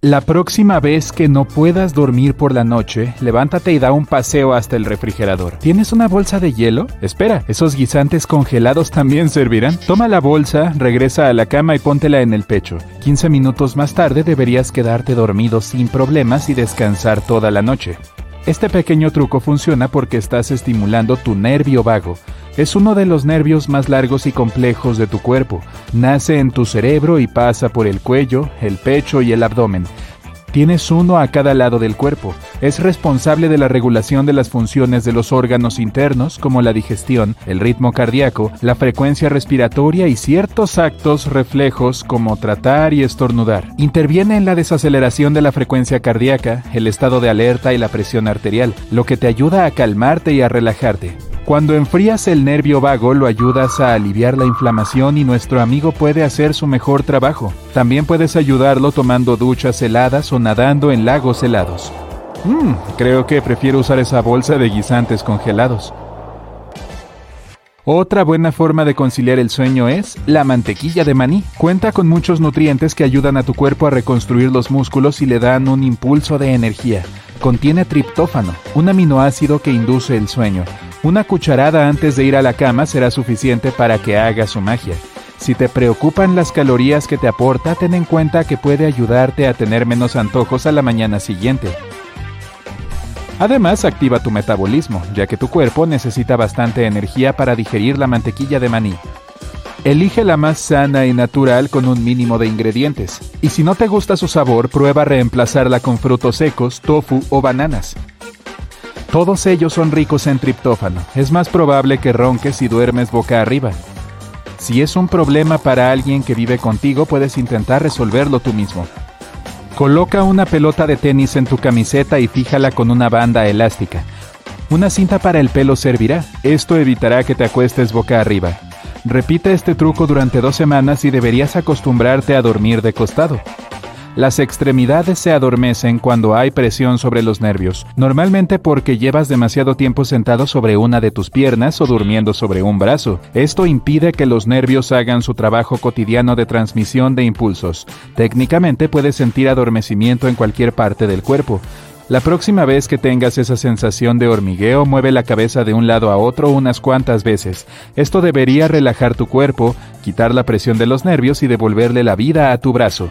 La próxima vez que no puedas dormir por la noche, levántate y da un paseo hasta el refrigerador. ¿Tienes una bolsa de hielo? Espera, ¿esos guisantes congelados también servirán? Toma la bolsa, regresa a la cama y póntela en el pecho. 15 minutos más tarde deberías quedarte dormido sin problemas y descansar toda la noche. Este pequeño truco funciona porque estás estimulando tu nervio vago. Es uno de los nervios más largos y complejos de tu cuerpo. Nace en tu cerebro y pasa por el cuello, el pecho y el abdomen. Tienes uno a cada lado del cuerpo. Es responsable de la regulación de las funciones de los órganos internos como la digestión, el ritmo cardíaco, la frecuencia respiratoria y ciertos actos reflejos como tratar y estornudar. Interviene en la desaceleración de la frecuencia cardíaca, el estado de alerta y la presión arterial, lo que te ayuda a calmarte y a relajarte. Cuando enfrías el nervio vago lo ayudas a aliviar la inflamación y nuestro amigo puede hacer su mejor trabajo. También puedes ayudarlo tomando duchas heladas o nadando en lagos helados. Mmm, creo que prefiero usar esa bolsa de guisantes congelados. Otra buena forma de conciliar el sueño es la mantequilla de maní. Cuenta con muchos nutrientes que ayudan a tu cuerpo a reconstruir los músculos y le dan un impulso de energía. Contiene triptófano, un aminoácido que induce el sueño. Una cucharada antes de ir a la cama será suficiente para que haga su magia. Si te preocupan las calorías que te aporta, ten en cuenta que puede ayudarte a tener menos antojos a la mañana siguiente. Además, activa tu metabolismo, ya que tu cuerpo necesita bastante energía para digerir la mantequilla de maní. Elige la más sana y natural con un mínimo de ingredientes. Y si no te gusta su sabor, prueba reemplazarla con frutos secos, tofu o bananas. Todos ellos son ricos en triptófano. Es más probable que ronques si duermes boca arriba. Si es un problema para alguien que vive contigo, puedes intentar resolverlo tú mismo. Coloca una pelota de tenis en tu camiseta y fíjala con una banda elástica. Una cinta para el pelo servirá. Esto evitará que te acuestes boca arriba. Repite este truco durante dos semanas y deberías acostumbrarte a dormir de costado. Las extremidades se adormecen cuando hay presión sobre los nervios, normalmente porque llevas demasiado tiempo sentado sobre una de tus piernas o durmiendo sobre un brazo. Esto impide que los nervios hagan su trabajo cotidiano de transmisión de impulsos. Técnicamente puedes sentir adormecimiento en cualquier parte del cuerpo. La próxima vez que tengas esa sensación de hormigueo, mueve la cabeza de un lado a otro unas cuantas veces. Esto debería relajar tu cuerpo, quitar la presión de los nervios y devolverle la vida a tu brazo.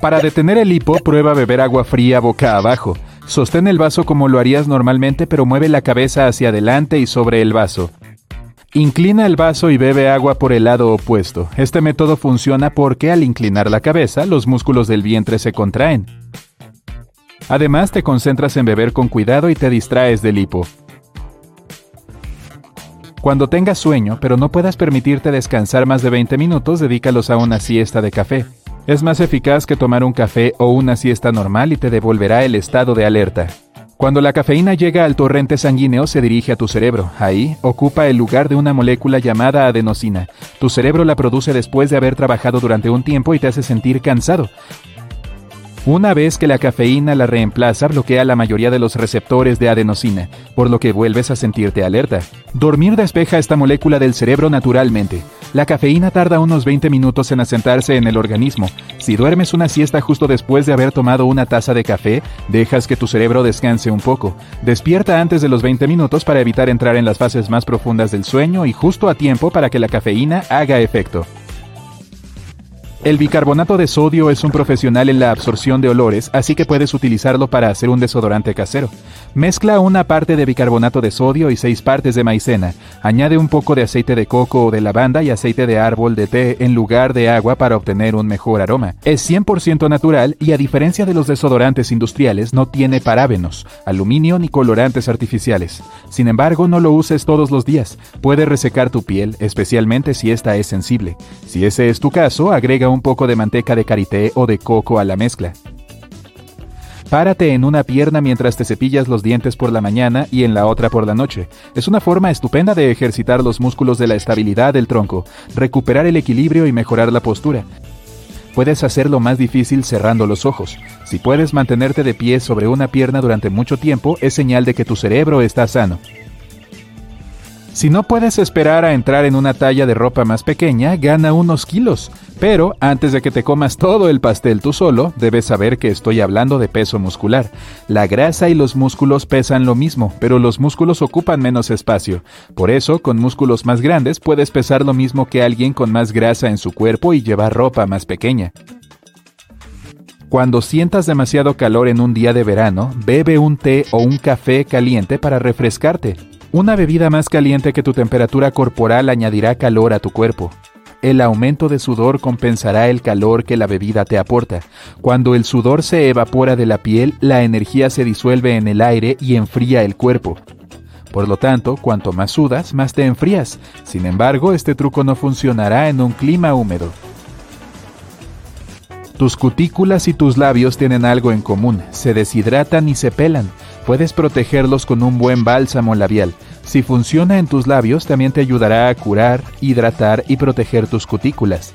Para detener el hipo, prueba beber agua fría boca abajo. Sostén el vaso como lo harías normalmente, pero mueve la cabeza hacia adelante y sobre el vaso. Inclina el vaso y bebe agua por el lado opuesto. Este método funciona porque al inclinar la cabeza, los músculos del vientre se contraen. Además, te concentras en beber con cuidado y te distraes del hipo. Cuando tengas sueño, pero no puedas permitirte descansar más de 20 minutos, dedícalos a una siesta de café. Es más eficaz que tomar un café o una siesta normal y te devolverá el estado de alerta. Cuando la cafeína llega al torrente sanguíneo se dirige a tu cerebro. Ahí ocupa el lugar de una molécula llamada adenosina. Tu cerebro la produce después de haber trabajado durante un tiempo y te hace sentir cansado. Una vez que la cafeína la reemplaza, bloquea la mayoría de los receptores de adenosina, por lo que vuelves a sentirte alerta. Dormir despeja esta molécula del cerebro naturalmente. La cafeína tarda unos 20 minutos en asentarse en el organismo. Si duermes una siesta justo después de haber tomado una taza de café, dejas que tu cerebro descanse un poco. Despierta antes de los 20 minutos para evitar entrar en las fases más profundas del sueño y justo a tiempo para que la cafeína haga efecto. El bicarbonato de sodio es un profesional en la absorción de olores, así que puedes utilizarlo para hacer un desodorante casero. Mezcla una parte de bicarbonato de sodio y seis partes de maicena. Añade un poco de aceite de coco o de lavanda y aceite de árbol de té en lugar de agua para obtener un mejor aroma. Es 100% natural y a diferencia de los desodorantes industriales no tiene parábenos, aluminio ni colorantes artificiales. Sin embargo, no lo uses todos los días. Puede resecar tu piel, especialmente si esta es sensible. Si ese es tu caso, agrega un poco de manteca de karité o de coco a la mezcla. Párate en una pierna mientras te cepillas los dientes por la mañana y en la otra por la noche. Es una forma estupenda de ejercitar los músculos de la estabilidad del tronco, recuperar el equilibrio y mejorar la postura. Puedes hacerlo más difícil cerrando los ojos. Si puedes mantenerte de pie sobre una pierna durante mucho tiempo, es señal de que tu cerebro está sano. Si no puedes esperar a entrar en una talla de ropa más pequeña, gana unos kilos. Pero antes de que te comas todo el pastel tú solo, debes saber que estoy hablando de peso muscular. La grasa y los músculos pesan lo mismo, pero los músculos ocupan menos espacio. Por eso, con músculos más grandes puedes pesar lo mismo que alguien con más grasa en su cuerpo y llevar ropa más pequeña. Cuando sientas demasiado calor en un día de verano, bebe un té o un café caliente para refrescarte. Una bebida más caliente que tu temperatura corporal añadirá calor a tu cuerpo. El aumento de sudor compensará el calor que la bebida te aporta. Cuando el sudor se evapora de la piel, la energía se disuelve en el aire y enfría el cuerpo. Por lo tanto, cuanto más sudas, más te enfrías. Sin embargo, este truco no funcionará en un clima húmedo. Tus cutículas y tus labios tienen algo en común, se deshidratan y se pelan. Puedes protegerlos con un buen bálsamo labial. Si funciona en tus labios, también te ayudará a curar, hidratar y proteger tus cutículas.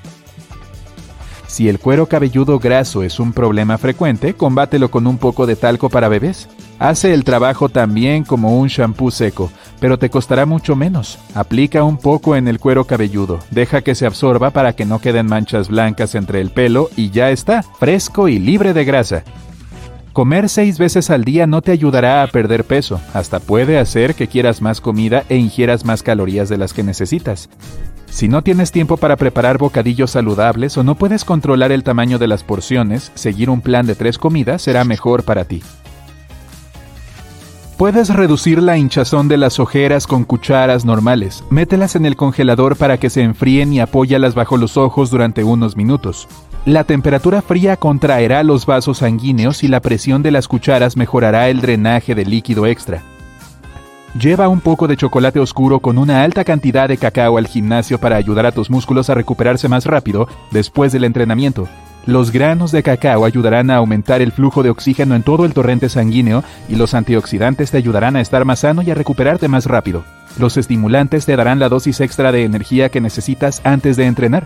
Si el cuero cabelludo graso es un problema frecuente, combátelo con un poco de talco para bebés. Hace el trabajo también como un shampoo seco, pero te costará mucho menos. Aplica un poco en el cuero cabelludo, deja que se absorba para que no queden manchas blancas entre el pelo y ya está, fresco y libre de grasa. Comer seis veces al día no te ayudará a perder peso, hasta puede hacer que quieras más comida e ingieras más calorías de las que necesitas. Si no tienes tiempo para preparar bocadillos saludables o no puedes controlar el tamaño de las porciones, seguir un plan de tres comidas será mejor para ti. Puedes reducir la hinchazón de las ojeras con cucharas normales. Mételas en el congelador para que se enfríen y apóyalas bajo los ojos durante unos minutos. La temperatura fría contraerá los vasos sanguíneos y la presión de las cucharas mejorará el drenaje de líquido extra. Lleva un poco de chocolate oscuro con una alta cantidad de cacao al gimnasio para ayudar a tus músculos a recuperarse más rápido después del entrenamiento. Los granos de cacao ayudarán a aumentar el flujo de oxígeno en todo el torrente sanguíneo y los antioxidantes te ayudarán a estar más sano y a recuperarte más rápido. Los estimulantes te darán la dosis extra de energía que necesitas antes de entrenar.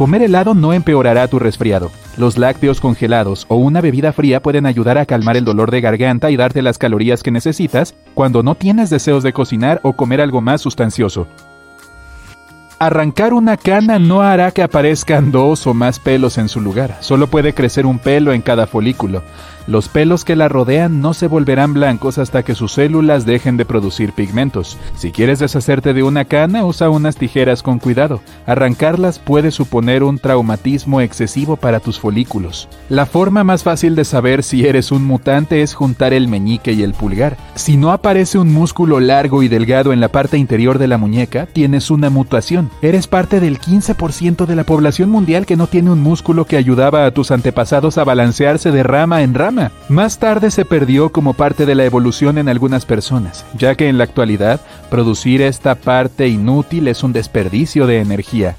Comer helado no empeorará tu resfriado. Los lácteos congelados o una bebida fría pueden ayudar a calmar el dolor de garganta y darte las calorías que necesitas cuando no tienes deseos de cocinar o comer algo más sustancioso. Arrancar una cana no hará que aparezcan dos o más pelos en su lugar, solo puede crecer un pelo en cada folículo. Los pelos que la rodean no se volverán blancos hasta que sus células dejen de producir pigmentos. Si quieres deshacerte de una cana, usa unas tijeras con cuidado. Arrancarlas puede suponer un traumatismo excesivo para tus folículos. La forma más fácil de saber si eres un mutante es juntar el meñique y el pulgar. Si no aparece un músculo largo y delgado en la parte interior de la muñeca, tienes una mutación. Eres parte del 15% de la población mundial que no tiene un músculo que ayudaba a tus antepasados a balancearse de rama en rama. Más tarde se perdió como parte de la evolución en algunas personas, ya que en la actualidad producir esta parte inútil es un desperdicio de energía.